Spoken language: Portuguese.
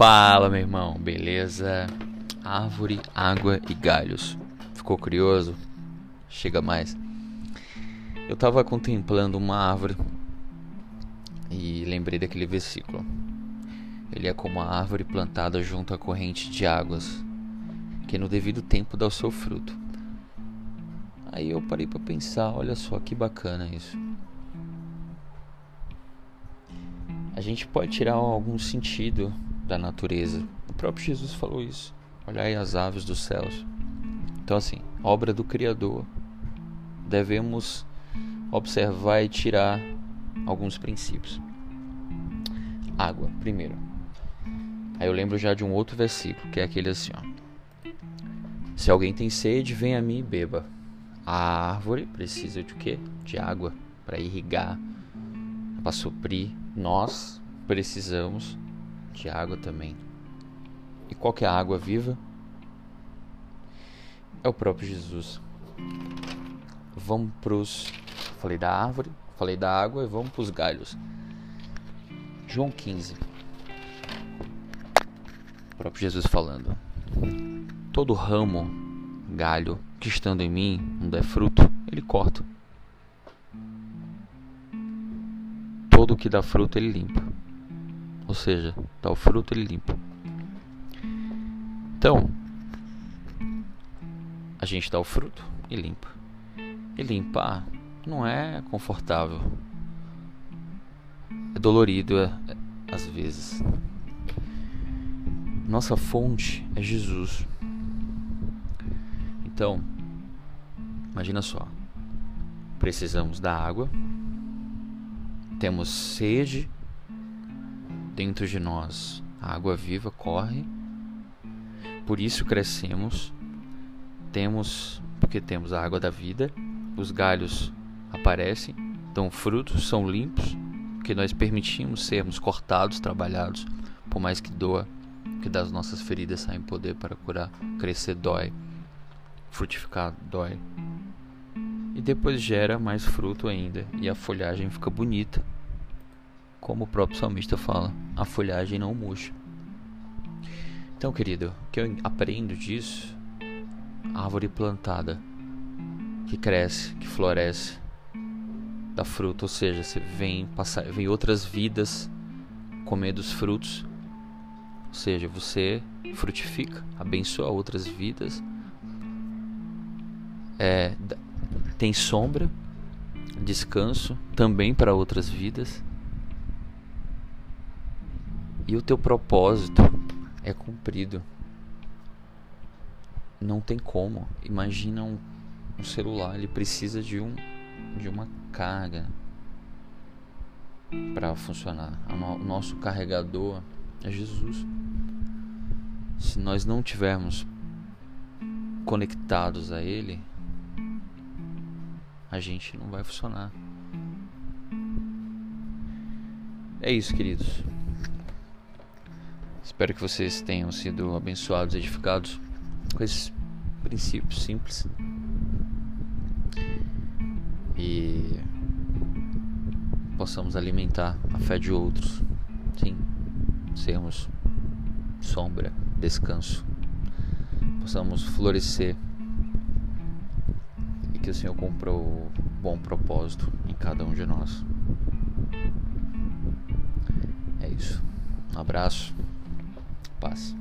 Fala, meu irmão, beleza? Árvore, água e galhos. Ficou curioso? Chega mais. Eu estava contemplando uma árvore e lembrei daquele versículo. Ele é como a árvore plantada junto à corrente de águas, que no devido tempo dá o seu fruto. Aí eu parei para pensar, olha só que bacana isso. A gente pode tirar algum sentido da natureza. O próprio Jesus falou isso. Olhai as aves dos céus. Então assim, obra do Criador. Devemos observar e tirar alguns princípios. Água, primeiro. Aí eu lembro já de um outro versículo, que é aquele assim, ó. Se alguém tem sede, venha a mim e beba. A árvore precisa de quê? De água para irrigar, para suprir. Nós precisamos de água também. E qual que é a água viva? É o próprio Jesus. Vamos pros. Falei da árvore, falei da água e vamos pros galhos. João 15. O próprio Jesus falando. Todo ramo, galho que estando em mim não der fruto, ele corta. Todo que dá fruto ele limpa. Ou seja, dá o fruto ele limpa. Então, a gente dá o fruto e limpa. E limpar não é confortável. É dolorido é, é, às vezes. Nossa fonte é Jesus. Então, imagina só. Precisamos da água. Temos sede dentro de nós. A água viva corre. Por isso crescemos. Temos, porque temos a água da vida. Os galhos aparecem, dão frutos, são limpos, porque nós permitimos sermos cortados, trabalhados, por mais que doa, que das nossas feridas saem poder para curar. Crescer dói, frutificar dói. E depois gera mais fruto ainda, e a folhagem fica bonita. Como o próprio salmista fala, a folhagem não murcha. Então, querido, o que eu aprendo disso? Árvore plantada, que cresce, que floresce, dá fruto, ou seja, você vem passar, vem outras vidas comer dos frutos, ou seja, você frutifica, abençoa outras vidas, é, tem sombra, descanso também para outras vidas e o teu propósito é cumprido. Não tem como. Imagina um, um celular, ele precisa de um de uma carga para funcionar. O nosso carregador é Jesus. Se nós não tivermos conectados a Ele, a gente não vai funcionar. É isso, queridos. Espero que vocês tenham sido abençoados, edificados com esses princípios simples. E possamos alimentar a fé de outros. Sim, sermos sombra, descanso. Possamos florescer. E que o Senhor comprou o bom propósito em cada um de nós. É isso. Um abraço. Bus.